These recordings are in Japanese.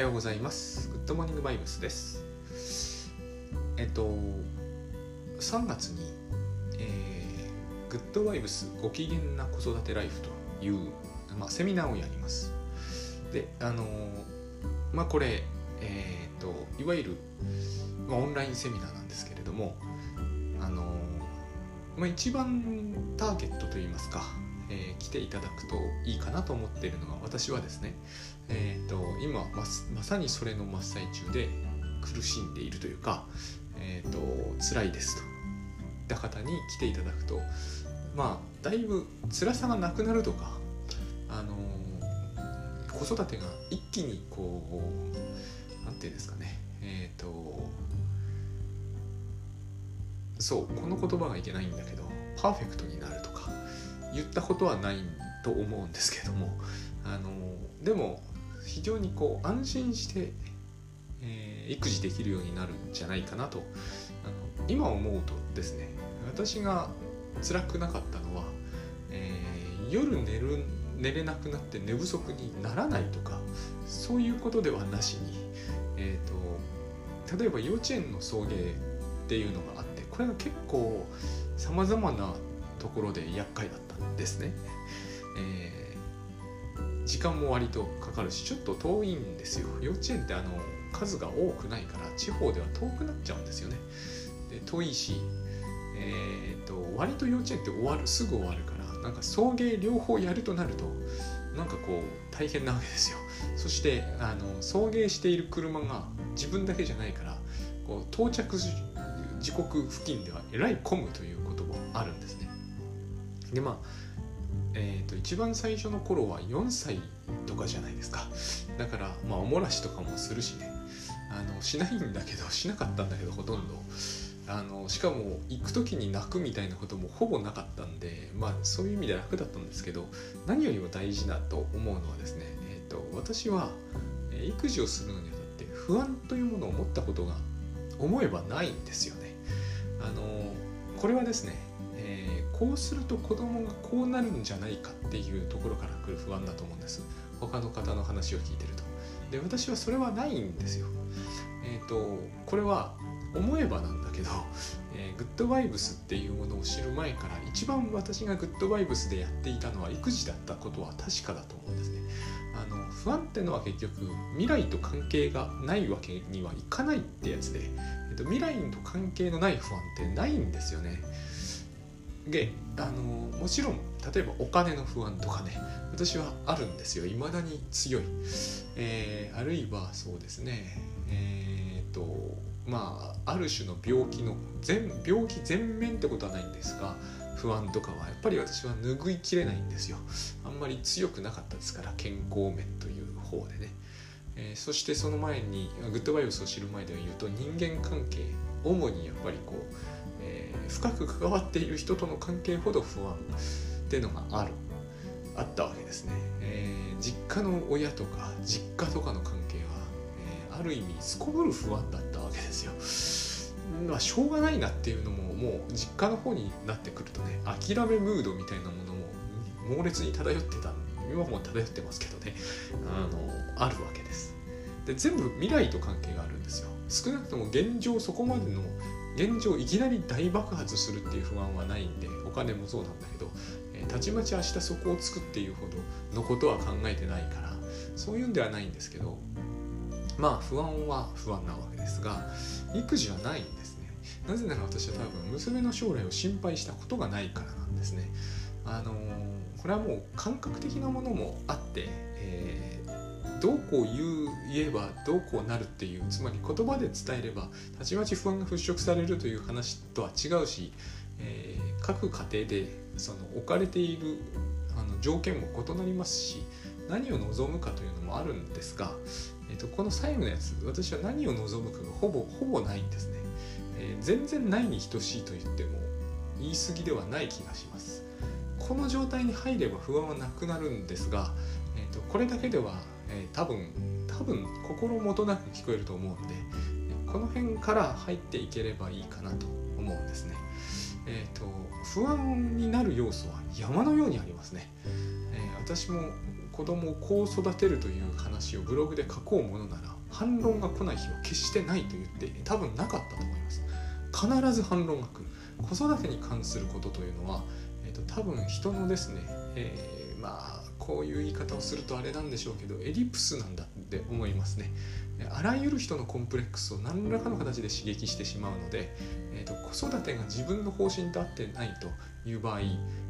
ようございます。グッドモーニングバイブスです。えっと、3月に、えーグッドバイブスご機嫌な子育てライフという、まあ、セミナーをやります。で、あのまあこれ、えーっと、いわゆる、まあ、オンラインセミナーなんですけれども、あのまあ、一番ターゲットといいますか、えー来ていただくといいかなと思っているのが私はですね、えー、と今ままさにそれの真っ最中で苦しんでいるというか、えー、と辛いですと。いった方に来ていただくとまあだいぶ辛さがなくなるとか、あのー子育てが一気にこうなんていうんですかねえっ、とそうこの言葉がいけないんだけどパーフェクトになるとか言ったことはないと思うんですけどもあのでも非常にこう安心して、えー育児できるようになるんじゃないかなとあの今思うとですね私が辛くなかったのは、えー夜寝る寝れなくなって寝不足にならないとかそういうことではなしに、えー、と例えば幼稚園の送迎っていうのがあってこれが結構さまざまなところで厄介だった。ですね。えー時間も割とかかるしちょっと遠いんですよ。幼稚園ってあの数が多くないから地方では遠くなっちゃうんですよね。で遠いしえー、と割と幼稚園って終わるすぐ終わるからなんか送迎両方やるとなるとなんかこう大変なわけですよ。そしてあの送迎している車が自分だけじゃないからこう到着時時刻付近ではえらい混むということもあるんですね。でまあえー、と一番最初の頃は4歳とかじゃないですか。だからまあおもらしとかもするしね。あのしないんだけどしなかったんだけどほとんど。あのしかも行く時に泣くみたいなこともほぼなかったんでまあそういう意味で楽だったんですけど何よりも大事だと思うのはですね、えー、と私は育児をするのにあたって不安というものを持ったことが思えばないんですよね。あのこれはですねえーこうすると子供がこうなるんじゃないかっていうところから来る不安だと思うんです。他の方の話を聞いてると。で私はそれはないんですよ。えっ、とこれは思えばなんだけど、えーグッドバイブスっていうものを知る前から一番私がグッドバイブスでやっていたのは育児だったことは確かだと思うんですね。あの不安ってのは結局未来と関係がないわけにはいかないってやつで、えっと、未来と関係のない不安ってないんですよね。であのもちろん例えばお金の不安とかね私はあるんですよ。未だに強い、えーあるいはそうですね。えーっとまあある種の病気の全病気全面ってことはないんですが不安とかはやっぱり私は拭いきれないんですよ。あんまり強くなかったですから健康面という方でね、えーそしてその前にグッドバイブスを知る前では言うと人間関係主にやっぱりこう深く関わっている人との関係ほど不安っていうのがある。あったわけですね、えー実家の親とか実家とかの関係は、えーある意味すこぶる不安だったわけですよ。まあしょうがないなっていうのももう実家の方になってくるとね諦めムードみたいなものも猛烈に漂ってた今も漂ってますけどねあのあるわけです。で全部未来と関係があるんですよ。少なくとも現状そこまでの現状いきなり大爆発するっていう不安はないんでお金もそうなんだけど、えーたちまち明日そこを作っていうほどのことは考えてないからそういうんではないんですけどまあ不安は不安なわけですが育児はないんですね。なぜなら私は多分娘の将来を心配したことがないからなんですね。あのーこれはもう感覚的なものもあって、えーどうこう言う言えばどうこうなるっていうつまり言葉で伝えればたちまち不安が払拭されるという話とは違うし、えー各家庭でその置かれているあの条件も異なりますし何を望むかというのもあるんですが、えー、とこの最後のやつ私は何を望むかがほぼほぼないんですね、えー全然ないに等しいと言っても言い過ぎではない気がします。この状態に入れば不安はなくなるんですが、えー、とこれだけでは、えー多分多分心もとなく聞こえると思うんでこの辺から入っていければいいかなと思うんですね。えー、と不安になる要素は山のようにありますね。えー私も子供をこう育てるという話をブログで書こうものなら反論が来ない日は決してないと言って多分なかったと思います必ず反論が来る子育てに関することというのは、えーと、多分人のですね、えー、まあこういう言い方をするとあれなんでしょうけどエリプスなんだって思いますね。あらゆる人のコンプレックスを何らかの形で刺激してしまうので、えーと、子育てが自分の方針と合ってないという場合、え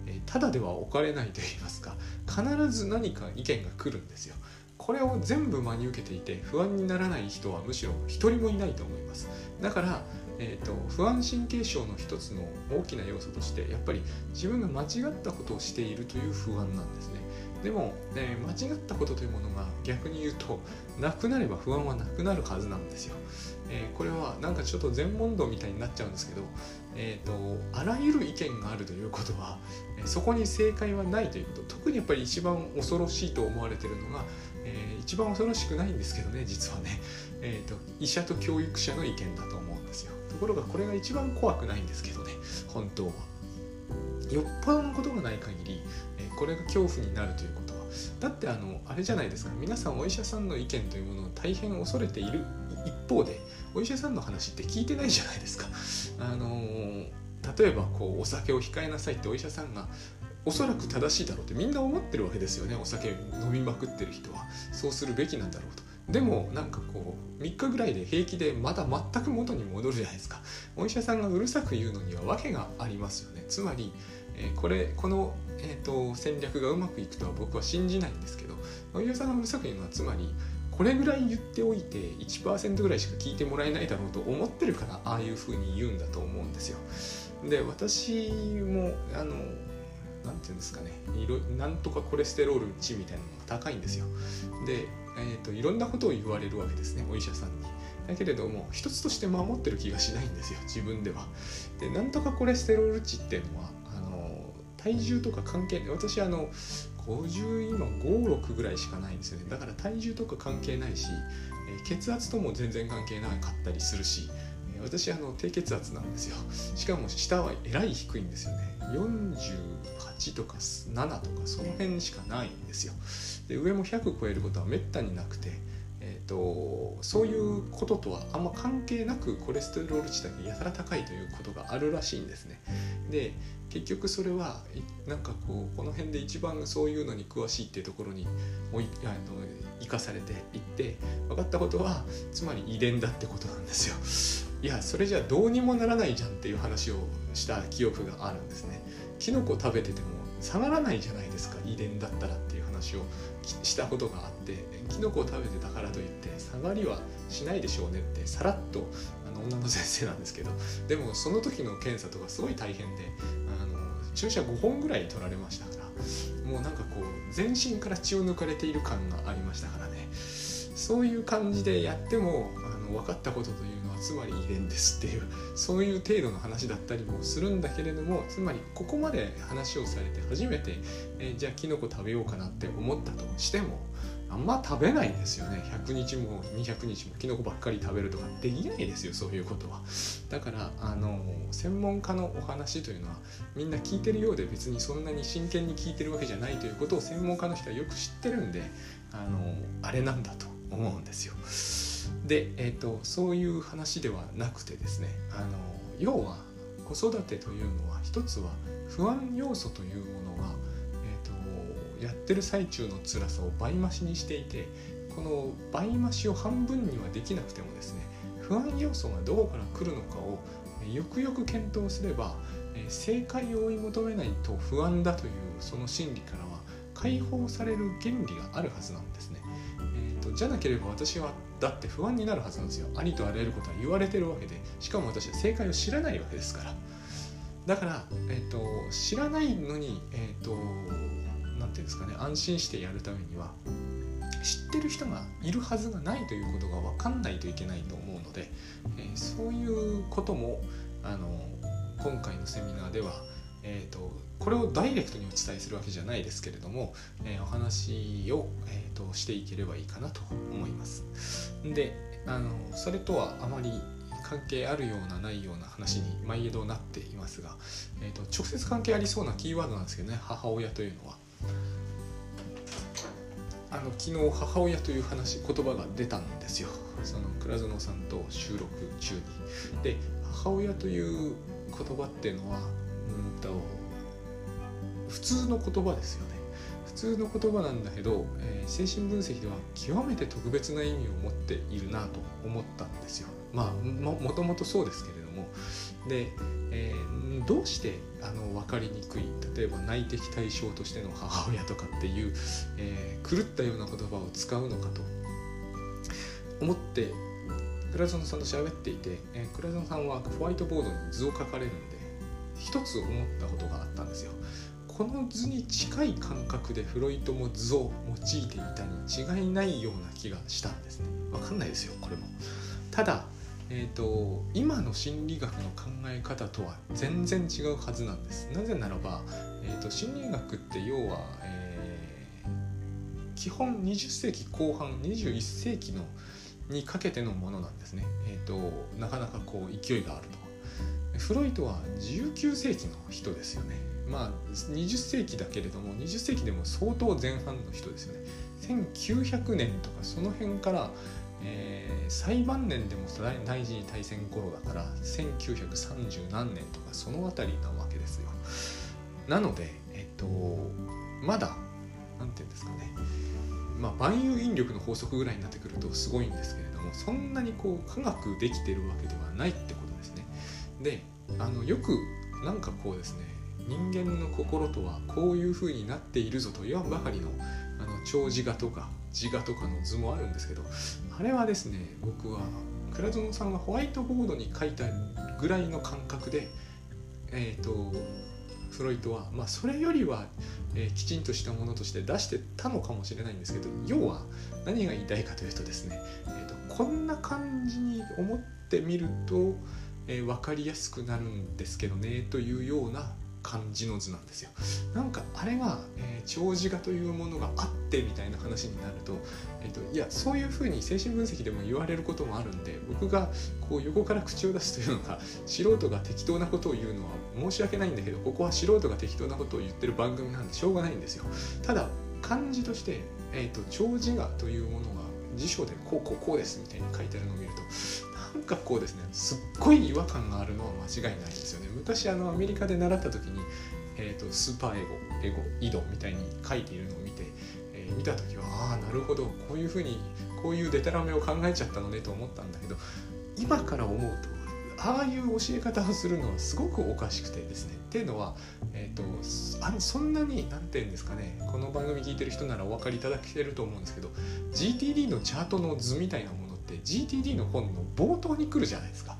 ー、ただでは置かれないといいますか必ず何か意見が来るんですよ。これを全部真に受けていて不安にならない人はむしろ一人もいないと思います。だから、えーと、不安神経症の一つの大きな要素としてやっぱり自分が間違ったことをしているという不安なんですね。でも、えー、間違ったことというものが逆に言うとなくなれば不安はなくなるはずなんですよ、えー、これはなんかちょっと全問答みたいになっちゃうんですけど、えーと、あらゆる意見があるということは、えそこに正解はないということ。特にやっぱり一番恐ろしいと思われてるのが、えー、一番恐ろしくないんですけどね実はね、えーと、医者と教育者の意見だと思うんですよ。ところがこれが一番怖くないんですけどね本当は。よっぽどのことがない限り、これが恐怖になるということは。だってあのあれじゃないですか。皆さんお医者さんの意見というものを大変恐れている一方でお医者さんの話って聞いてないじゃないですか。あの、例えばこうお酒を控えなさいってお医者さんがおそらく正しいだろうってみんな思ってるわけですよね。お酒飲みまくってる人は。そうするべきなんだろうと。でもなんかこう3日ぐらいで平気でまた全く元に戻るじゃないですか。お医者さんがうるさく言うのには訳がありますよね。つまり、え、これこの、えーと、戦略がうまくいくとは僕は信じないんですけどお医者さんがうるさく言うのはつまりこれぐらい言っておいて1%ぐらいしか聞いてもらえないだろうと思ってるからああいうふうに言うんだと思うんですよ。で私もあの何て言うんですかねいろなんとかコレステロール値みたいなのが高いんですよ。で、えーと、いろんなことを言われるわけですねお医者さんに。だけれども一つとして守ってる気がしないんですよ自分では。でなんとかコレステロール値っていうのは体重とか関係私あの50今56ぐらいしかないんですよね。だから体重とか関係ないし血圧とも全然関係なかったりするし私あの低血圧なんですよ。しかも下はえらい低いんですよね。48とか7とかその辺しかないんですよ。で上も100超えることはめったになくてえーと、そういうこととはあんま関係なくコレステロール値だけやたら高いということがあるらしいんですね。で結局それはなんかこうこの辺で一番そういうのに詳しいっていうところにもいあの生かされていって分かったことはつまり遺伝だってことなんですよ。いやそれじゃどうにもならないじゃんっていう話をした記憶があるんですねキノコ食べてても下がらないじゃないですか遺伝だったらっていう話をしたことがあってキノコを食べてたからといって下がりはしないでしょうねってさらっとあの女の先生なんですけどでもその時の検査とかすごい大変で注射5本ぐらい取られましたからもうなんかこう全身から血を抜かれている感がありましたからね。そういう感じでやってもあの分かったことというのはつまり遺伝ですっていうそういう程度の話だったりもするんだけれどもつまりここまで話をされて初めて、え、じゃあキノコ食べようかなって思ったとしてもあんま食べないんですよね。100日も200日もキノコばっかり食べるとかできないですよそういうことは。だからあの専門家のお話というのはみんな聞いてるようで別にそんなに真剣に聞いてるわけじゃないということを専門家の人はよく知ってるんであのあれなんだと思うんですよ。で、えーと、そういう話ではなくてですねあの要は子育てというのは一つは不安要素という、やってる最中の辛さを倍増しにしていてこの倍増しを半分にはできなくてもですね不安要素がどこから来るのかをよくよく検討すれば正解を追い求めないと不安だというその心理からは解放される原理があるはずなんですね。えーとじゃなければ私はだって不安になるはずなんですよありとあらゆることは言われてるわけでしかも私は正解を知らないわけですからだから、えーと、知らないのにえっ、ー、と何て言うんですかね安心してやるためには知ってる人がいるはずがないということが分かんないといけないと思うので、えー、そういうこともあの今回のセミナーでは、えーとこれをダイレクトにお伝えするわけじゃないですけれども、えー、お話を、えーと、していければいいかなと思います。であのそれとはあまり関係あるようなないような話に毎度なっていますが、えーと、直接関係ありそうなキーワードなんですけどね母親というのは。あの昨日母親という話言葉が出たんですよ。その倉園さんと収録中に。で母親という言葉っていうのはうんと普通の言葉ですよね。普通の言葉なんだけど、えー、精神分析では極めて特別な意味を持っているなと思ったんですよ。まあもともとそうですけれども。で、えー、どうしてあの分かりにくい例えば内的対象としての母親とかっていう、えー、狂ったような言葉を使うのかと思って倉園さんと喋っていて、えー、倉園さんはホワイトボードに図を描かれるんで一つ思ったことがあったんですよ。この図に近い感覚でフロイトも図を用いていたに違いないような気がしたんですね。わかんないですよこれも。ただえーと、今の心理学の考え方とは全然違うはずなんです。なぜならば、えーと、心理学って要は、えー、基本20世紀後半21世紀のにかけてのものなんですね。えーと、なかなかこう勢いがあると。フロイトは19世紀の人ですよね。まあ20世紀だけれども20世紀でも相当前半の人ですよね。1900年とかその辺から、えー、最晩年でも第二次大戦頃だから1930何年とかその辺りなわけですよ。なのでえっとまだ何て言うんですかね。まあ万有引力の法則ぐらいになってくるとすごいんですけれどもそんなにこう科学できてるわけではないってことですね。であのよくなんかこうですね人間の心とはこういう風になっているぞと言わんばかりのあの長寿画とか自画とかの図もあるんですけどあれはですね僕は倉園さんがホワイトボードに書いたぐらいの感覚でえっ、ー、とフロイトは、まあ、それよりは、えー、きちんとしたものとして出してたのかもしれないんですけど要は何が言いたいかというとですね、えーと、こんな感じに思ってみると、えー、分かりやすくなるんですけどねというような感じの図なんですよ。なんかあれが、えー、長寿画というものがあってみたいな話になると,、えーと、いやそういうふうに精神分析でも言われることもあるんで僕がこう横から口を出すというのが素人が適当なことを言うのは申し訳ないんだけどここは素人が適当なことを言ってる番組なんでしょうがないんですよ。ただ漢字として、えーと、長寿画というものが辞書でこうこうこうですみたいに書いてあるのを見るとかこうですね。すっごい違和感があるのは間違いないですよね。昔あのアメリカで習った時に、えーと、スーパーエゴエゴ井戸みたいに書いているのを見て、えー、見た時はああなるほど。こういうふうにこういうデタラメを考えちゃったのねと思ったんだけど今から思うとああいう教え方をするのはすごくおかしくてですね。っていうのは、えーと、あそんなに何て言うんですかね。この番組聞いてる人ならお分かりいただけると思うんですけど GTD のチャートの図みたいなもの GTD の本の冒頭に来るじゃないですか。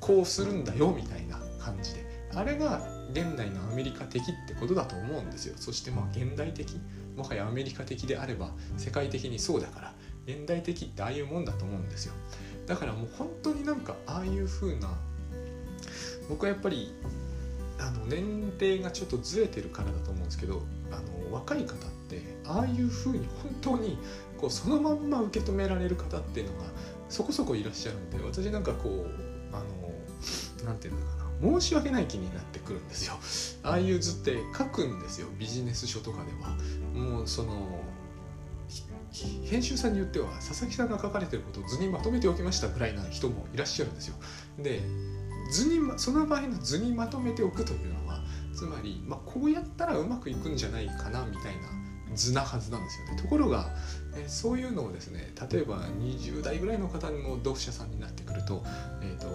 こうするんだよみたいな感じで。あれが現代のアメリカ的ってことだと思うんですよ。そしてまあ現代的。もはやアメリカ的であれば世界的にそうだから現代的ってああいうもんだと思うんですよ。だからもう本当になんかああいう風な僕はやっぱりあの年齢がちょっとずれてるからだと思うんですけどあの若い方ってああいう風に本当にこうそのまんま受け止められる方っていうのがそこそこいらっしゃるんで私なんかこうあの何て言うんだかな申し訳ない気になってくるんですよ。ああいう図って書くんですよビジネス書とかでは。もうその編集さんによっては佐々木さんが書かれてることを図にまとめておきましたぐらいな人もいらっしゃるんですよ。で図にまその場合の図にまとめておくというのはつまり、まあ、こうやったらうまくいくんじゃないかなみたいな図なはずなんですよね。ところがえそういうのをですね例えば20代ぐらいの方の読者さんになってくると,、えーと、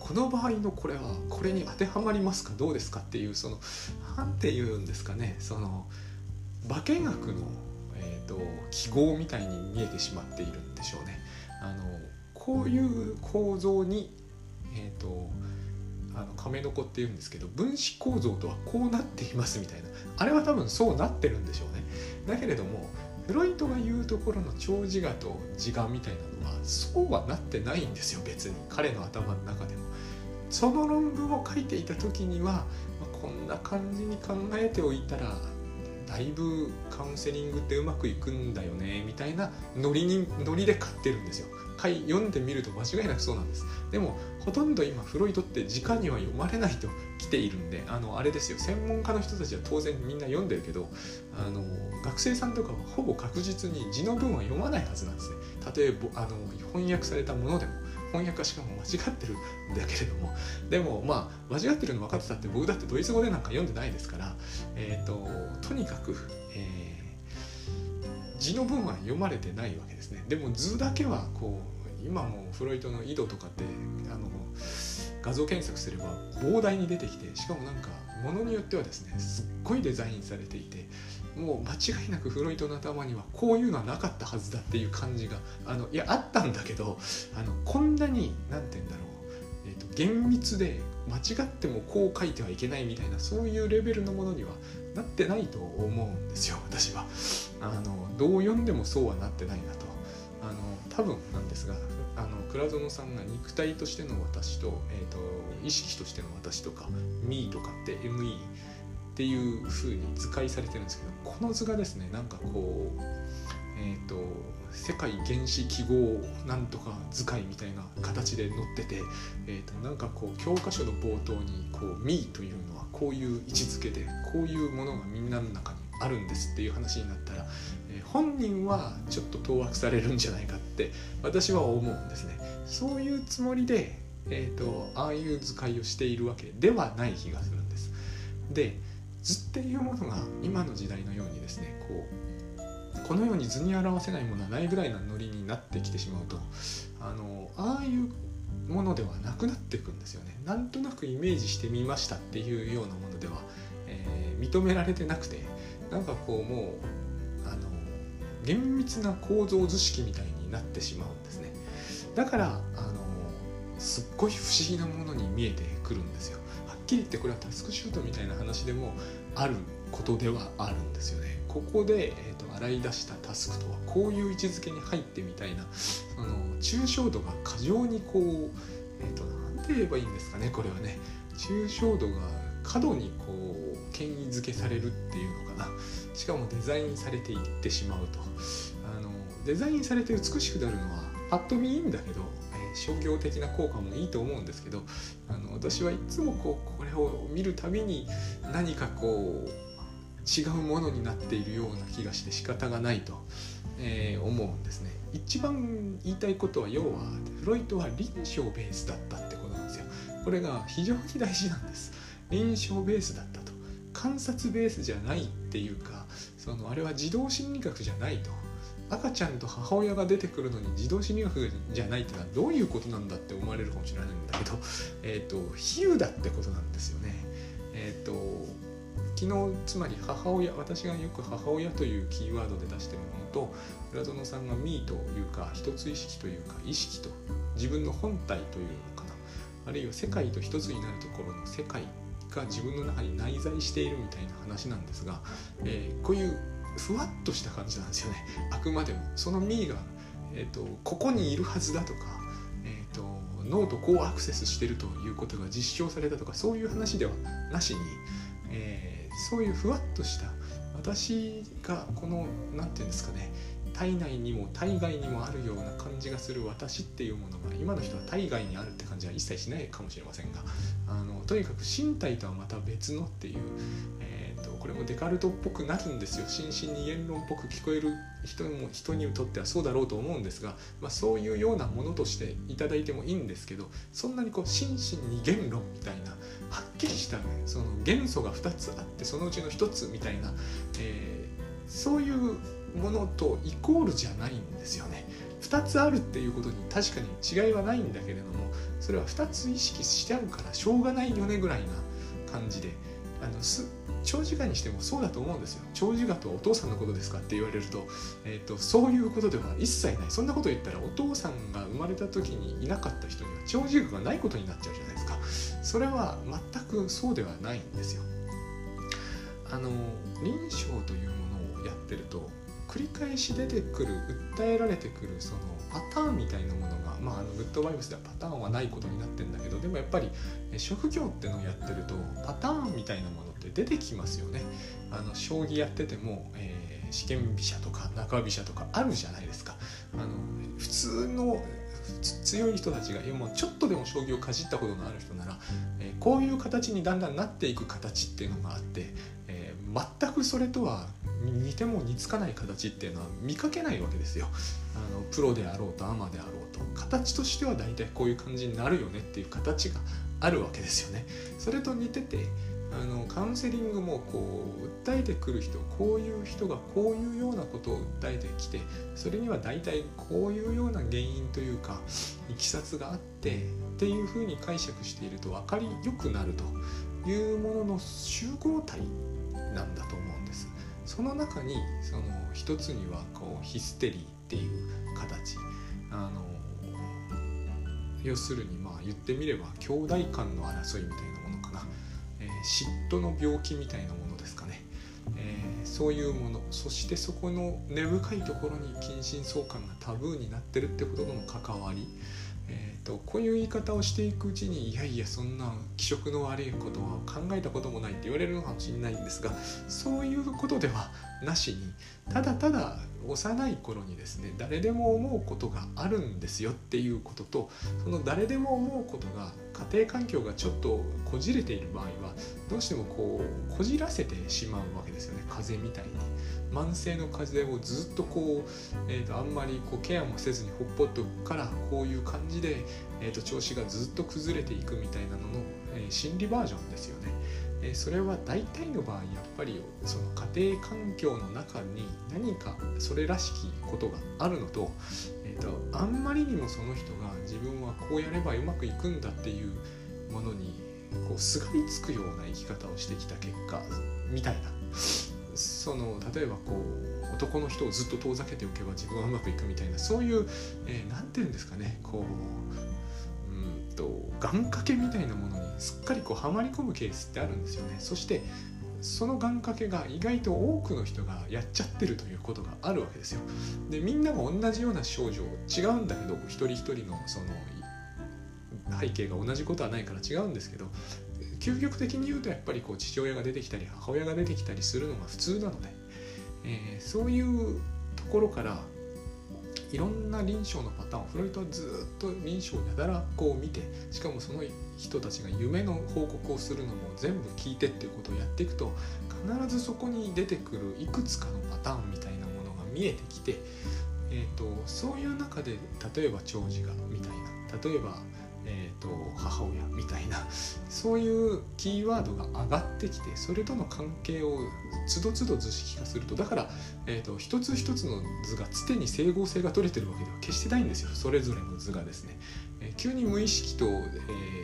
この場合のこれはこれに当てはまりますか？どうですか？っていうその何て言うんですかね？その化学の、えーと、記号みたいに見えてしまっているんでしょうね。あのこういう構造に、えーとあの亀の子っていうんですけど分子構造とはこうなっていますみたいな。あれは多分そうなってるんでしょうね。だけれどもフロイトが言うところの長自我と自我みたいなのはそうはなってないんですよ別に彼の頭の中でも。その論文を書いていた時には、まあ、こんな感じに考えておいたらだいぶカウンセリングってうまくいくんだよねみたいなノリにノリで買ってるんですよ回読んでみると間違いなくそうなんです。でもほとんど今フロイトって直には読まれないと来ているんであのあれですよ。専門家の人たちは当然みんな読んでるけどあの学生さんとかはほぼ確実に字の文は読まないはずなんですね。例えばあの翻訳されたものでも翻訳はしかも間違ってるんだけれども。でもまあ間違ってるの分かってたって僕だってドイツ語でなんか読んでないですからえっ、ー、ととにかく、えー、字の文は読まれてないわけですね。でも図だけはこう今もフロイトの井戸とかってあの画像検索すれば膨大に出てきてしかもなんかものによってはですねすっごいデザインされていてもう間違いなくフロイトの頭にはこういうのはなかったはずだっていう感じがあのいやあったんだけどあのこんなに何て言うんだろう、えーと、厳密で間違ってもこう書いてはいけないみたいなそういうレベルのものにはなってないと思うんですよ私は。あのどう読んでもそうはなってないなと。あの多分なんですがあの倉園さんが肉体としての私と,、えーと、意識としての私とか「me」とかって ME っていう風に図解されてるんですけどこの図がですねなんかこうえっ、ー、と世界原子記号なんとか図解みたいな形で載ってて、えー、となんかこう教科書の冒頭にこう「me」というのはこういう位置づけでこういうものがみんなの中にあるんですっていう話になったら、え、本人はちょっと当惑されるんじゃないかって私は思うんですね。そういうつもりで、えーとああいう図解をしているわけではない気がするんです。で図っていうものが今の時代のようにですねこうこのように図に表せないものはないぐらいなノリになってきてしまうとあのああいうものではなくなっていくんですよねなんとなくイメージしてみましたっていうようなものでは、えー、認められてなくてなんかこうもうあの厳密な構造図式みたいになってしまうんですね。だからあのすっごい不思議なものに見えてくるんですよ。はっきり言ってこれはタスクシュートみたいな話でもあることではあるんですよね。ここで、えーと、洗い出したタスクとはこういう位置づけに入ってみたいなその抽象度が過剰にこう、えーと、何て言えばいいんですかねこれはね。抽象度が過度にこう権威づけされるっていうのかなしかもデザインされていってしまうとあのデザインされて美しくなるのはパッと見いいんだけどえ商業的な効果もいいと思うんですけどあの私はいつもこうこれを見るたびに何かこう違うものになっているような気がして仕方がないと、えー、思うんですね。一番言いたいことは要はフロイトは臨床ベースだったってことなんですよ。これが非常に大事なんです。臨床ベースだったと。観察ベースじゃないっていうかそのあれは自動心理学じゃないと。赤ちゃんと母親が出てくるのに自動心理学じゃないってのはどういうことなんだって思われるかもしれないんだけど、えーと、比喩だってことなんですよね。えーと、昨日つまり母親私がよく母親というキーワードで出してるものと浦園さんが「ミー」というか一つ意識というか意識と自分の本体というのかなあるいは世界と一つになるところの世界が自分の中に内在しているみたいな話なんですが、えー、こういうふわっとした感じなんですよね。あくまでも。そのミーが、えーと、ここにいるはずだとか、えーと、脳とこうアクセスしてるということが実証されたとかそういう話ではなしに、えー、そういうふわっとした私がこの何て言うんですかね体内にも体外にもあるような感じがする私っていうものが今の人は体外にあるって感じは一切しないかもしれませんがあのとにかく身体とはまた別のっていう、えこれもデカルトっぽくなるんですよ。心身に言論っぽく聞こえる人も人にとってはそうだろうと思うんですが、まあ、そういうようなものとしていただいてもいいんですけどそんなにこう心身に言論みたいなはっきりした、ね、その元素が2つあってそのうちの1つみたいな、えー、そういうものとイコールじゃないんですよね。2つあるっていうことに確かに違いはないんだけれどもそれは2つ意識してあるからしょうがないよねぐらいな感じであのす長寿我にしてもそうだと思うんですよ。長寿我とはお父さんのことですかって言われると,、えーと、そういうことでは一切ない。そんなこと言ったらお父さんが生まれた時にいなかった人には長寿我がないことになっちゃうじゃないですか。それは全くそうではないんですよ。あの臨床というものをやってると繰り返し出てくる訴えられてくるそのパターンみたいなものが、まあ、あのグッドバイブスではパターンはないことになってんだけどでもやっぱり職業ってのをやってるとパターンみたいなものって出てきますよね。あの将棋やってても、えー、試験飛車とか中飛車とかあるじゃないですか。あの普通の強い人たちがもうちょっとでも将棋をかじったことのある人なら、えー、こういう形にだんだんなっていく形っていうのがあって、えー、全くそれとは似ても似つかない形っていうのは見かけないわけですよ。あのプロであろうとアマであろうと形としては大体こういう感じになるよねっていう形があるわけですよね。それと似ててあのカウンセリングもこう訴えてくる人こういう人がこういうようなことを訴えてきてそれには大体こういうような原因というかいきさつがあってっていうふうに解釈していると分かりよくなるというものの集合体なんだと思。その中にその一つにはこうヒステリーっていう形。あの要するにまあ言ってみれば兄弟間の争いみたいなものかな、えー、嫉妬の病気みたいなものですかね、えー、そういうもの。そしてそこの根深いところに近親相関がタブーになってるってこととの関わり。えーと、こういう言い方をしていくうちにいやいやそんな気色の悪いことは考えたこともないって言われるのかもしれないんですがそういうことではなしにただただ幼い頃にですね誰でも思うことがあるんですよっていうこととその誰でも思うことが家庭環境がちょっとこじれている場合はどうしてもこうこじらせてしまうわけですよね風邪みたいに。慢性の風邪をずっとこう、えーと、あんまりこうケアもせずにほっぽっとくからこういう感じで、えーと、調子がずっと崩れていくみたいなのの、えー、心理バージョンですよね。えー、それは大体の場合やっぱりその家庭環境の中に何かそれらしきことがあるのと,、えー、とあんまりにもその人が自分はこうやればうまくいくんだっていうものにこうすがりつくような生き方をしてきた結果みたいなその例えばこう男の人をずっと遠ざけておけば自分はうまくいくみたいなそういう何、えー、て言うんですかねこううんと願掛けみたいなものにすっかりこうはまり込むケースってあるんですよね。そしてその願掛けが意外と多くの人がやっちゃってるということがあるわけですよ。でみんなが同じような症状違うんだけど一人一人のその背景が同じことはないから違うんですけど究極的に言うとやっぱりこう父親が出てきたり母親が出てきたりするのが普通なので、えー、そういうところからいろんな臨床のパターンをフロイトはずっと臨床やだらこう見てしかもその人たちが夢の報告をするのも全部聞いてっていうことをやっていくと必ずそこに出てくるいくつかのパターンみたいなものが見えてきて、えーと、そういう中で例えば長寿がみたいな例えばえーと、母親みたいなそういうキーワードが上がってきてそれとの関係をつどつど図式化するとだから、えーと、一つ一つの図が常に整合性が取れてるわけでは決してないんですよそれぞれの図がですね。えー、急に無意識と、えー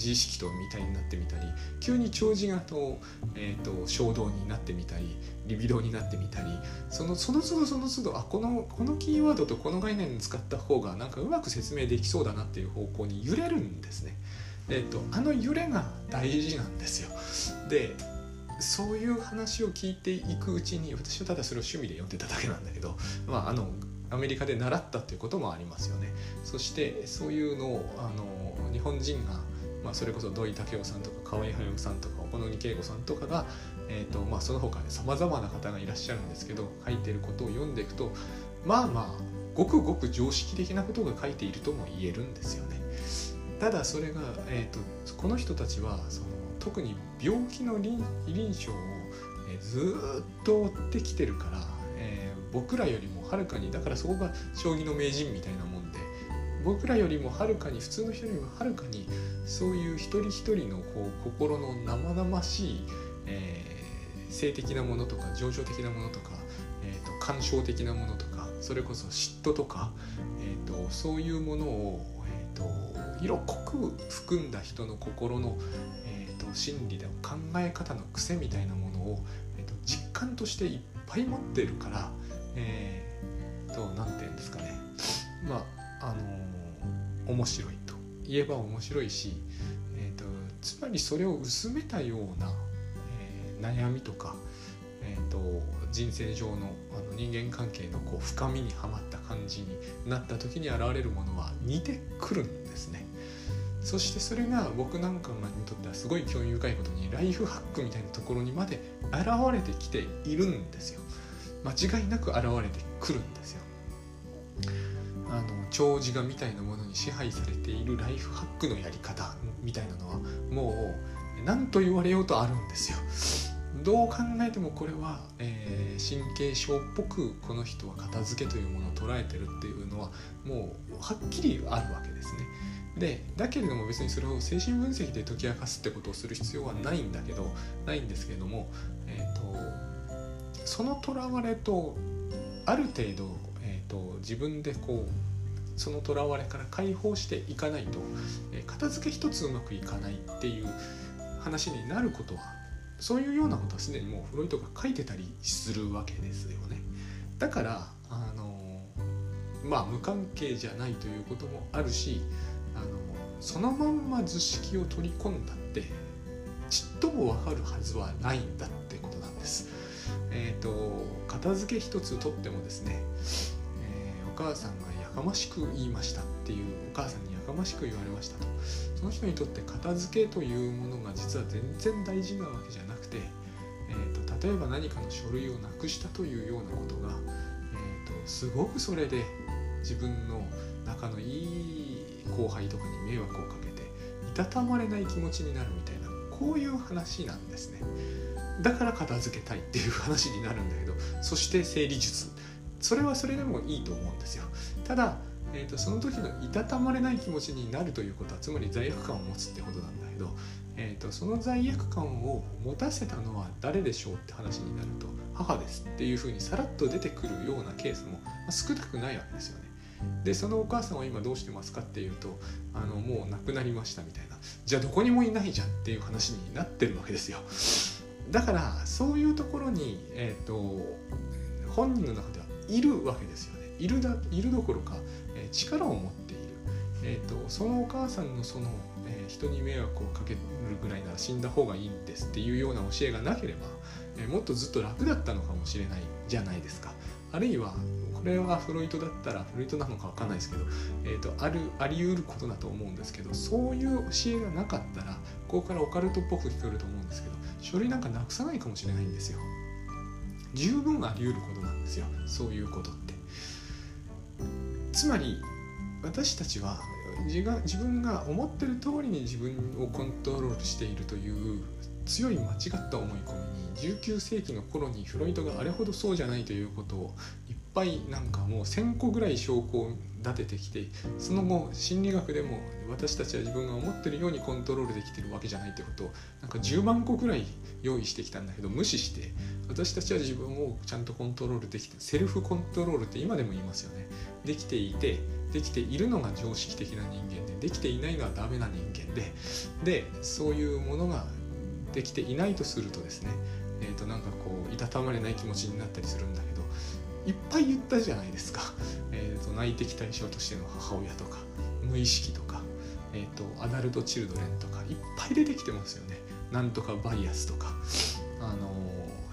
自意識とみたいになってみたり急に長寿型と,、えーと、衝動になってみたりリビドーになってみたりそのその都度その都度あこのこのキーワードとこの概念を使った方がなんかうまく説明できそうだなっていう方向に揺れるんですね。えーと、あの揺れが大事なんですよ。でそういう話を聞いていくうちに私はただそれを趣味で読んでただけなんだけど、まあ、あのアメリカで習ったっていうこともありますよね。そしてそういうのをあの日本人がまあ、それこそ土井武雄さんとか河合隼さんとか小野木恵子さんとかが、えーとまあ、その他さまざまな方がいらっしゃるんですけど書いてることを読んでいくとまあまあごくごく常識的なことが書いているとも言えるんですよね。ただそれが、えーと、この人たちはその特に病気の臨床を、え、ずっと追ってきてるから、えー、僕らよりもはるかにだからそこが将棋の名人みたいなもんで僕らよりもはるかに普通の人よりもはるかにそういう一人一人のこう心の生々しい、えー、性的なものとか情緒的なものとか、えーと、感傷的なものとかそれこそ嫉妬とか、えーと、そういうものを、えーと、色濃く含んだ人の心の、えー、と心理で考え方の癖みたいなものを、えー、と実感としていっぱい持ってるから、えー、と何て言うんですかね。まああの、面白いと。言えば面白いし、えーと、つまりそれを薄めたような、えー、悩みとか、えーと、人生上のあの人間関係のこう深みにはまった感じになった時に現れるものは似てくるんですね。そしてそれが僕なんかにとってはすごい興味深いことにライフハックみたいなところにまで現れてきているんですよ。間違いなく現れてくるんですよ。あの長寿画みたいなものに支配されているライフハックのやり方みたいなのはもう何と言われようとあるんですよどう考えてもこれは、えー、神経症っぽくこの人は片付けというものを捉えてるっていうのはもうはっきりあるわけですね。でだけれども別にそれを精神分析で解き明かすってことをする必要はないんだけどないんですけれども、えーと、そのとらわれとある程度、と、自分でこうそのとらわれから解放していかないと、え、片付け一つうまくいかないっていう話になることはそういうようなことはすでにもうフロイトが書いてたりするわけですよね。だからあのまあ無関係じゃないということもあるしあのそのまんま図式を取り込んだってちっとも分かるはずはないんだってことなんです。えっ、ー、と片付け一つとってもですね、母さんがやかましく言いましたっていうお母さんにやかましく言われましたとその人にとって片付けというものが実は全然大事なわけじゃなくて、えーと、例えば何かの書類をなくしたというようなことが、えーと、すごくそれで自分の仲のいい後輩とかに迷惑をかけていたたまれない気持ちになるみたいなこういう話なんですね。だから片付けたいっていう話になるんだけどそして整理術それはそれでもいいと思うんですよただえーと、その時のいたたまれない気持ちになるということはつまり罪悪感を持つってことなんだけど、えーと、その罪悪感を持たせたのは誰でしょうって話になると母ですっていうふうにさらっと出てくるようなケースも、少なくないわけですよね。でそのお母さんは今どうしてますかっていうとあのもう亡くなりましたみたいなじゃあどこにもいないじゃんっていう話になってるわけですよ。だからそういうところに、えーと本人の中でいるわけですよね。いるだいるどころかえ力を持っている、えーと、そのお母さんのその、えー、人に迷惑をかけるぐらいなら死んだ方がいいんですっていうような教えがなければ、えー、もっとずっと楽だったのかもしれないじゃないですか。あるいはこれはフロイトだったらフロイトなのか分かんないですけど、えーと、あるあり得ることだと思うんですけどそういう教えがなかったらここからオカルトっぽく聞こえると思うんですけど書類なんかなくさないかもしれないんですよ。十分あり得ることなんですよ。そういうことって。つまり私たちは自が自分が思ってる通りに自分をコントロールしているという強い間違った思い込みに19世紀の頃にフロイトがあれほどそうじゃないということをいっぱいなんかもう1,000個ぐらい証拠を立ててきてその後心理学でも私たちは自分が思ってるようにコントロールできてるわけじゃないってことをなんか10万個ぐらい用意してきたんだけど無視して私たちは自分をちゃんとコントロールできてセルフコントロールって今でも言いますよね。できていてできているのが常識的な人間でできていないのはダメな人間ででそういうものができていないとするとですねえー、となんかこういたたまれない気持ちになったりするんだけどいっぱい言ったじゃないですか、えー、と内的対象としての母親とか無意識とか、えー、とアダルト・チルドレンとかいっぱい出てきてますよね。なんとかバイアスとか、あの、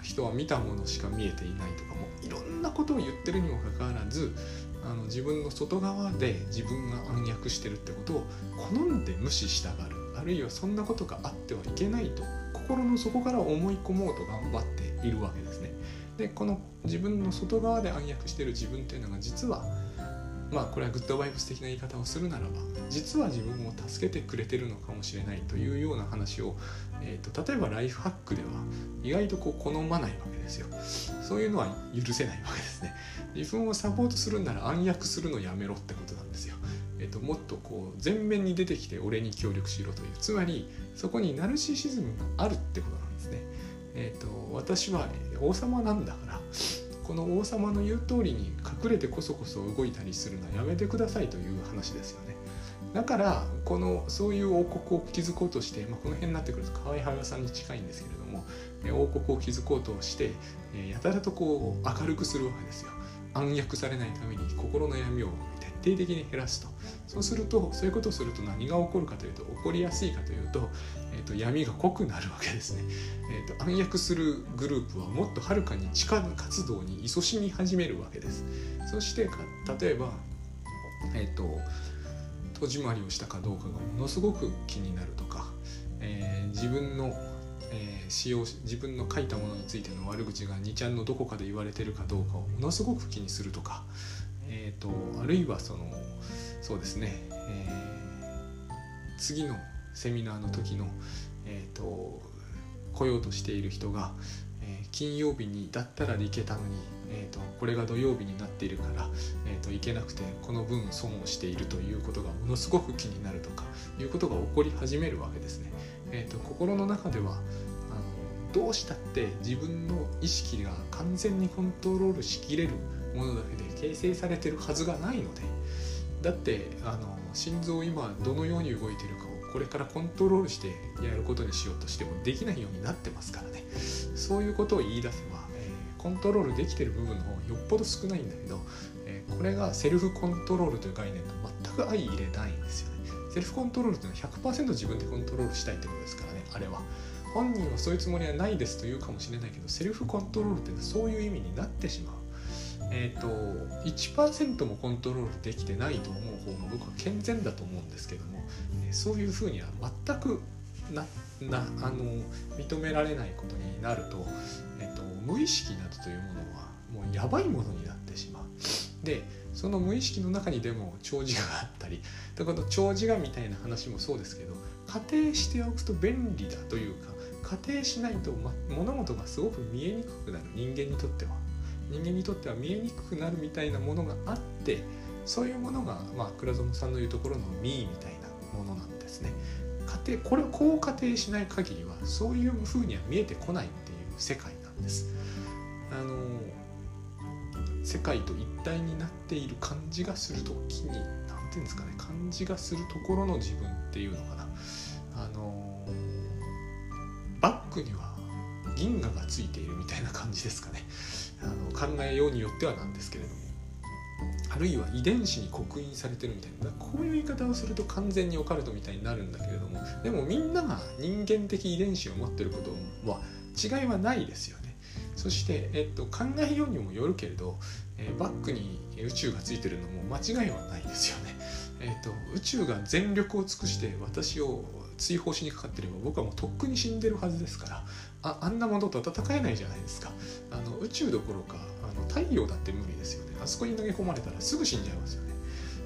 人は見たものしか見えていないとかもいろんなことを言ってるにもかかわらずあの自分の外側で自分が暗躍してるってことを好んで無視したがるあるいはそんなことがあってはいけないと心の底から思い込もうと頑張っているわけですね。でこの自分の外側で暗躍している自分っていうのが実はまあこれはグッドバイブス的な言い方をするならば実は自分を助けてくれてるのかもしれないというような話を、えーと、例えばライフハックでは意外とこう好まないわけですよ。そういうのは許せないわけですね。自分をサポートするなら暗躍するのやめろってことなんですよ。えーと、もっとこう前面に出てきて俺に協力しろという。つまりそこにナルシシズムがあるってことなんですね。えーと私は王様なんだからの王様の言う通りに隠れてこそこそ動いたりするのはやめてくださいという話ですよね。だからこのそういう王国を築こうとして、まあ、この辺になってくると河合隼さんに近いんですけれども王国を築こうとしてやたらとこう明るくするわけですよ。暗躍されないために心の闇を徹底的に減らすと。そうするとそういうことをすると何が起こるかというと起こりやすいかというと,、えーと、闇が濃くなるわけですね、えーと、暗躍するグループはもっとはるかに地下活動に勤しみ始めるわけです。そして例えばえっ、ー、と戸締まりをしたかどうかがものすごく気になるとか、えー、自分の、えー、使用自分の書いたものについての悪口が2ちゃんのどこかで言われてるかどうかをものすごく気にするとか、えーと、あるいはそのそうですね、えー、次のセミナーの時の、えーと来ようとしている人が、えー、金曜日にだったら行けたのに、えーと、これが土曜日になっているから、えーと、行けなくてこの分損をしているということがものすごく気になるとかいうことが起こり始めるわけですね。えーと、心の中ではあのどうしたって自分の意識が完全にコントロールしきれるものだけで形成されてるはずがないのでだってあの心臓今どのように動いてるかをこれからコントロールしてやることにしようとしてもできないようになってますからね。そういうことを言い出せば、えー、コントロールできてる部分の方がよっぽど少ないんだけど、えー、これがセルフコントロールという概念と全く相入れないんですよね。セルフコントロールっていうのは100%自分でコントロールしたいってことですからねあれは。本人はそういうつもりはないですと言うかもしれないけどセルフコントロールっていうのはそういう意味になってしまう。えーと、1%もコントロールできてないと思う方が僕は健全だと思うんですけども、え、そういうふうには全くななあの認められないことになると,、えーと、無意識などというものはもうやばいものになってしまう。でその無意識の中にでも長寿があったりだから長寿がみたいな話もそうですけど仮定しておくと便利だというか仮定しないと、ま、物事がすごく見えにくくなる人間にとっては。人間にとっては見えにくくなるみたいなものがあってそういうものが、まあ、倉園さんの言うところの「ミー」みたいなものなんですね。仮定これをこう仮定しない限りはそういうふうには見えてこないっていう世界なんです。あの世界と一体になっている感じがする時に何て言うんですかね感じがするところの自分っていうのかなあのバックには銀河がついているみたいな感じですかねあの考えようによってはなんですけれどもあるいは遺伝子に刻印されてるみたいなこういう言い方をすると完全にオカルトみたいになるんだけれどもでもみんなが人間的遺伝子を持ってることは違いはないですよね。そして、えっと、考えようにもよるけれど、えー、バックに宇宙がついてるのも間違いはないですよね、えっと、宇宙が全力を尽くして私を追放しにかかってれば僕はもうとっくに死んでるはずですからああんなものと戦えないじゃないですか。あの宇宙どころかあの太陽だって無理ですよね。あそこに投げ込まれたらすぐ死んじゃいますよね。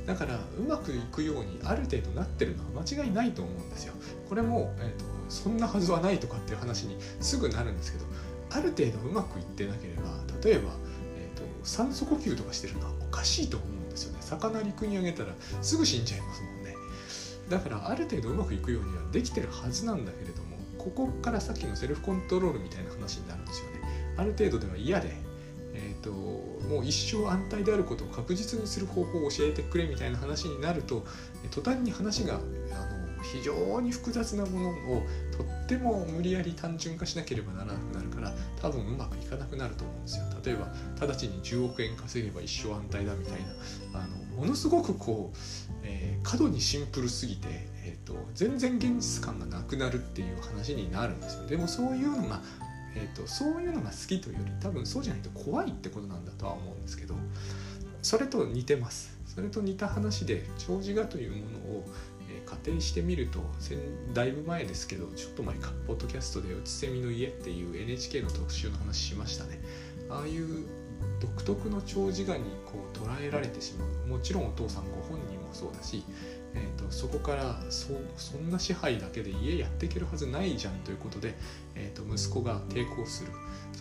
だからうまくいくようにある程度なってるのは間違いないと思うんですよ。これも、えーと、そんなはずはないとかっていう話にすぐなるんですけどある程度うまくいってなければ例えば、えーと、酸素呼吸とかしてるのはおかしいと思うんですよね。魚陸にあげたらすぐ死んじゃいますもんね。だからある程度うまくいくようにはできてるはずなんだけれどここからさっきのセルフコントロールみたいな話になるんですよね。ある程度では嫌で、えーと、もう一生安泰であることを確実にする方法を教えてくれみたいな話になると途端に話があの非常に複雑なものをとっても無理やり単純化しなければならなくなるから多分うまくいかなくなると思うんですよ。例えば直ちに10億円稼げば一生安泰だみたいな。あのものすごくこう、えー、過度にシンプルすぎてと全然現実感がなくなるっていう話になるんですよ。でもそういうのが、えーと、そういうのが好きというより多分そうじゃないと怖いってことなんだとは思うんですけどそれと似てます。それと似た話で長寿画というものを、仮定してみるとだいぶ前ですけどちょっと前かポッドキャストで「うつせみの家」っていう NHK の特集の話しましたね。ああいう独特の長寿画にこう捉えられてしまう。もちろんお父さんご本人もそうだしえーと、そこからそそんな支配だけで家やっていけるはずないじゃんということで、えーと、息子が抵抗する。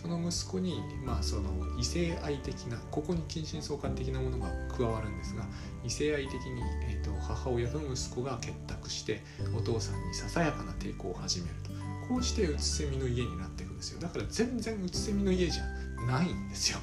その息子に、まあ、その異性愛的なここに近親相関的なものが加わるんですが異性愛的に、えーと、母親と息子が結託してお父さんにささやかな抵抗を始めると。こうしてうつせみの家になっていくんですよ。だから全然うつせみの家じゃないんですよ。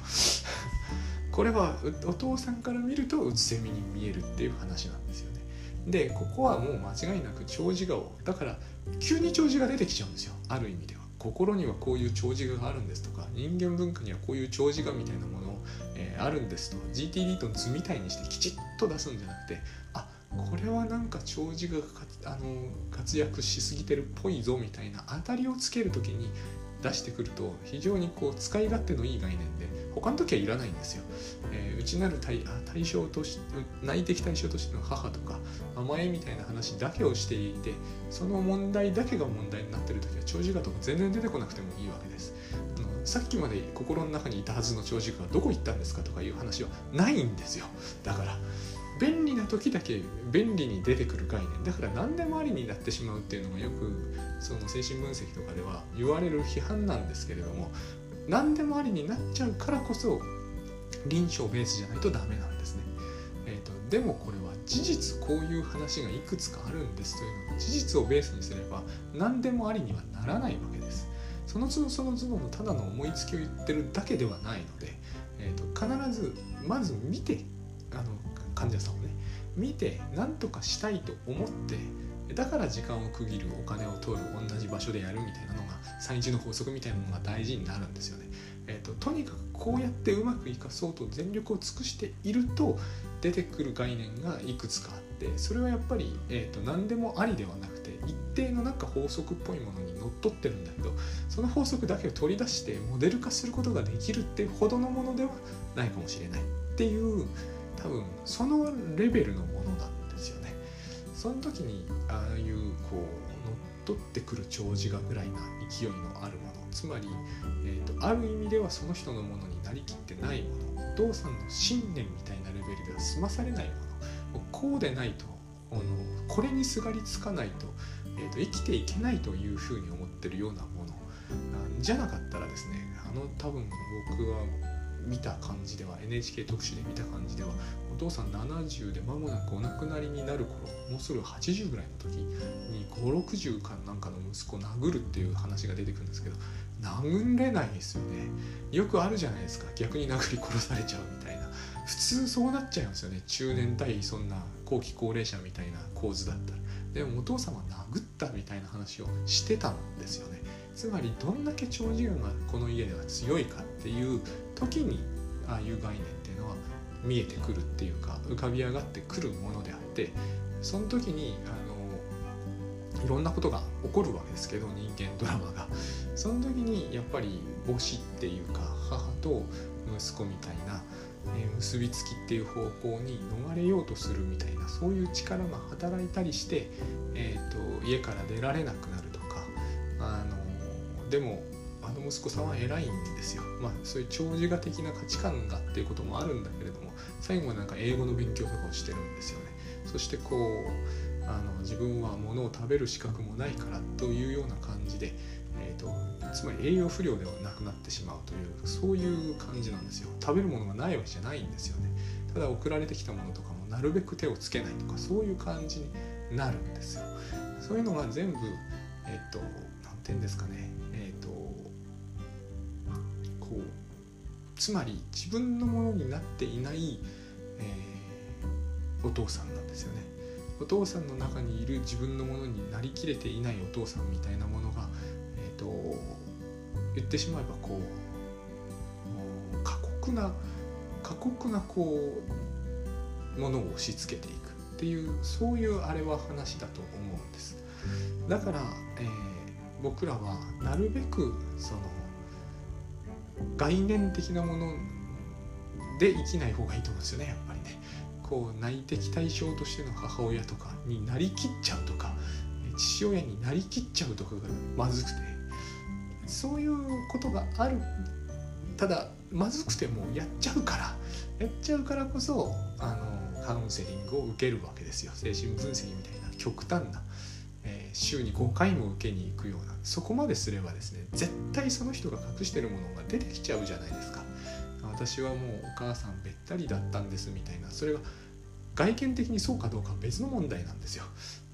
これはお父さんから見るとうつせみに見えるっていう話なんですよね。でここはもう間違いなく長寿顔。だから急に長寿が出てきちゃうんですよ。ある意味では。心にはこういう長寿があるんですとか人間文化にはこういう長寿がみたいなもの、えー、あるんですと。GTD と図みたいにしてきちっと出すんじゃなくてあこれはなんか長寿画があの活躍しすぎてるっぽいぞみたいな当たりをつける時に出してくると非常にこう使い勝手のいい概念で他の時はいらないんですよ、えー、内なる対対象とし内的対象としての母とか甘えみたいな話だけをしていてその問題だけが問題になってる時は長寿画とか全然出てこなくてもいいわけです。あのさっきまで心の中にいたはずの長寿画がどこ行ったんですかとかいう話はないんですよ。だから便利な時だけ便利に出てくる概念だから何でもありになってしまうっていうのがよくその精神分析とかでは言われる批判なんですけれども何でもありになっちゃうからこそ臨床ベースじゃないとダメなんですね。えーと、でもこれは事実こういう話がいくつかあるんですというのを事実をベースにすれば何でもありにはならないわけです。その都度その都度のただの思いつきを言ってるだけではないので、えー、と必ずまず見てあの患者さんをね見て何とかしたいと思ってだから時間を区切るお金を取る同じ場所でやるみたいなのが3一の法則みたいなのが大事になるんですよね。えーと、とにかくこうやってうまくいかそうと全力を尽くしていると出てくる概念がいくつかあってそれはやっぱり、えーと、何でもありではなくて一定のなんか法則っぽいものにのっとってるんだけどその法則だけを取り出してモデル化することができるっていうほどのものではないかもしれないっていう多分そのレベルのものなんですよね。その時にああいうこう乗っ取ってくる長寿がぐらいな勢いのあるもの。つまり、えーと、ある意味ではその人のものになりきってないもの。お父さんの信念みたいなレベルでは済まされないもの。こうでないとあのこれにすがりつかないと,、えーと、生きていけないというふうに思ってるようなものじゃなかったらですねあの多分僕は見た感じでは NHK 特集で見た感じではお父さん70で間もなくお亡くなりになる頃もうすぐ80ぐらいの時に560かなんかの息子を殴るっていう話が出てくるんですけど殴れないですよね。よくあるじゃないですか。逆に殴り殺されちゃうみたいな。普通そうなっちゃいますよね。中年対そんな後期高齢者みたいな構図だったら。でもお父様殴ったみたいな話をしてたんですよね。つまりどんだけ長寿運がこの家では強いかっていう時にああいう概念っていうのは見えてくるっていうか浮かび上がってくるものであってその時にあのいろんなことが起こるわけですけど人間ドラマが。その時にやっぱり母子っていうか母と息子みたいな、えー、結びつきっていう方向に逃れようとするみたいなそういう力が働いたりして、えーと家から出られなくなるとかあのでもあの息子さんは偉いんですよ。まあそういう長寿画的な価値観がっていうこともあるんだけれども最後はなんか英語の勉強とかをしてるんですよね。そしてこうあの自分は物を食べる資格もないからというような感じで、えーと、つまり栄養不良ではなくなってしまうというそういう感じなんですよ。食べるものがないわけじゃないんですよね。ただ送られてきたものとかもなるべく手をつけないとかそういう感じになるんですよ。そういうのが全部えっ、ー、と何て言うんですかねつまり自分のものになっていない、えー、お父さんなんですよね。お父さんの中にいる自分のものになりきれていないお父さんみたいなものが、えーと、言ってしまえばこう過酷な過酷なこうものを押し付けていくっていうそういうあれは話だと思うんです。だから、えー、僕らはなるべくその概念的なもので生きない方がいいと思うんですよねやっぱりね。こう内的対象としての母親とかになりきっちゃうとか父親になりきっちゃうとかがまずくてそういうことがあるただまずくてもやっちゃうからやっちゃうからこそあのカウンセリングを受けるわけですよ精神分析みたいな極端な週に5回も受けに行くようなそこまですればですね絶対その人が隠してるものが出てきちゃうじゃないですか。私はもうお母さんべったりだったんですみたいなそれが外見的にそうかどうかは別の問題なんですよ。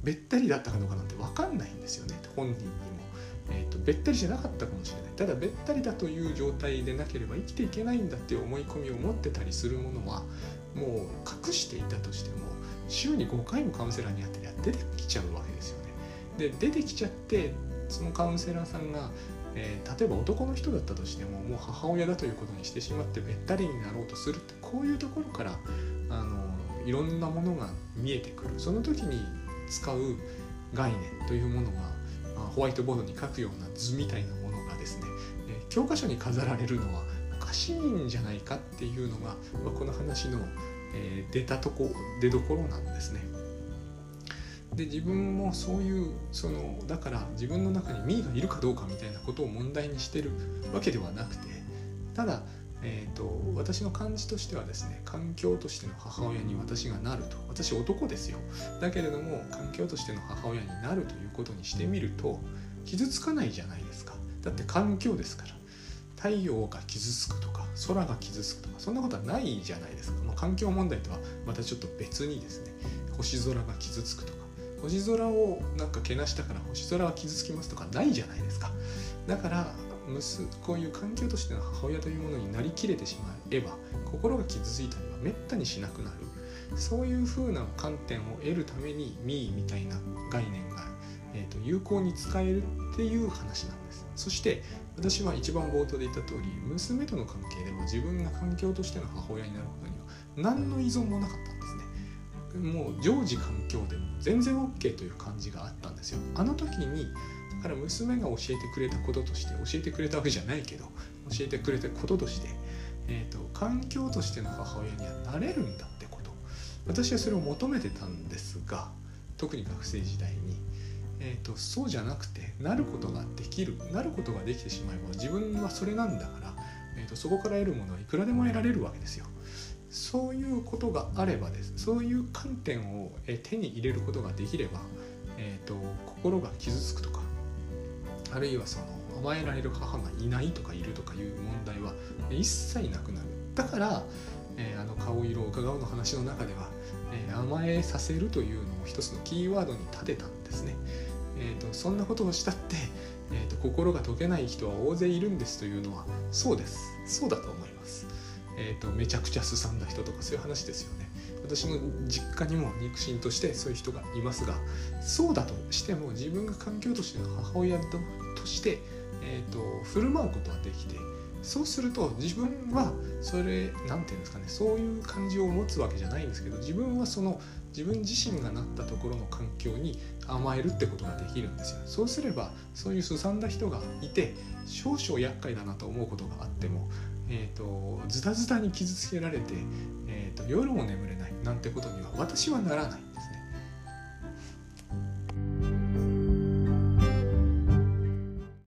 べったりだったかどうかなんて分かんないんですよね本人にも、えーと、べったりじゃなかったかもしれない。ただべったりだという状態でなければ生きていけないんだっていう思い込みを持ってたりするものはもう隠していたとしても週に5回もカウンセラーに会ってりゃ出てきちゃうわけですよね。で出てきちゃってそのカウンセラーさんが、えー、例えば男の人だったとしてももう母親だということにしてしまってべったりになろうとするってこういうところからあのいろんなものが見えてくるその時に使う概念というものがホワイトボードに書くような図みたいなものがですね、えー、教科書に飾られるのはおかしいんじゃないかっていうのが、まあ、この話の、えー、出たとこ出どころなんですね。で自分もそういうそのだから自分の中にミーがいるかどうかみたいなことを問題にしてるわけではなくてただえーと、私の感じとしてはですね環境としての母親に私がなると。私男ですよ。だけれども環境としての母親になるということにしてみると傷つかないじゃないですか。だって環境ですから。太陽が傷つくとか空が傷つくとかそんなことはないじゃないですか、ま、環境問題とはまたちょっと別にですね星空が傷つくとか星空をなんかけなしたから星空は傷つきますとかないじゃないですか。だからこういう環境としての母親というものになりきれてしまえば心が傷ついたりはめったにしなくなる。そういうふうな観点を得るために「ミー」みたいな概念が、えーと、有効に使えるっていう話なんです。そして私は一番冒頭で言った通り娘との関係では自分が環境としての母親になることには何の依存もなかった。もう常時環境でも全然 OK という感じがあったんですよあの時にだから娘が教えてくれたこととして教えてくれたわけじゃないけど教えてくれたこととして、えーと、環境としての母親にはなれるんだってこと私はそれを求めてたんですが特に学生時代に、えーと、そうじゃなくてなることができるなることができてしまえば自分はそれなんだから、えーとそこから得るものはいくらでも得られるわけですよ。そういうことがあればです。そういう観点を手に入れることができれば、えーと心が傷つくとかあるいはその甘えられる母がいないとかいるとかいう問題は一切なくなる。だから、えー、あの顔色を伺うの話の中では、えー、甘えさせるというのを一つのキーワードに立てたんですね、えーと、そんなことをしたって、えーと、心が解けない人は大勢いるんですというのはそうです。そうだと思います、えーとめちゃくちゃすさんだ人とかそういう話ですよね。私の実家にも肉親としてそういう人がいますがそうだとしても自分が環境としての母親として、えーと、振る舞うことはできてそうすると自分はそれ何て言うんですかねそういう感じを持つわけじゃないんですけど自分はその自分自身がなったところの環境に甘えるってことができるんですよ。そうすればそういうすさんだ人がいて少々厄介だなと思うことがあってもえーと、ズタズタに傷つけられて、えーと、夜も眠れないなんてことには私はならないんですね。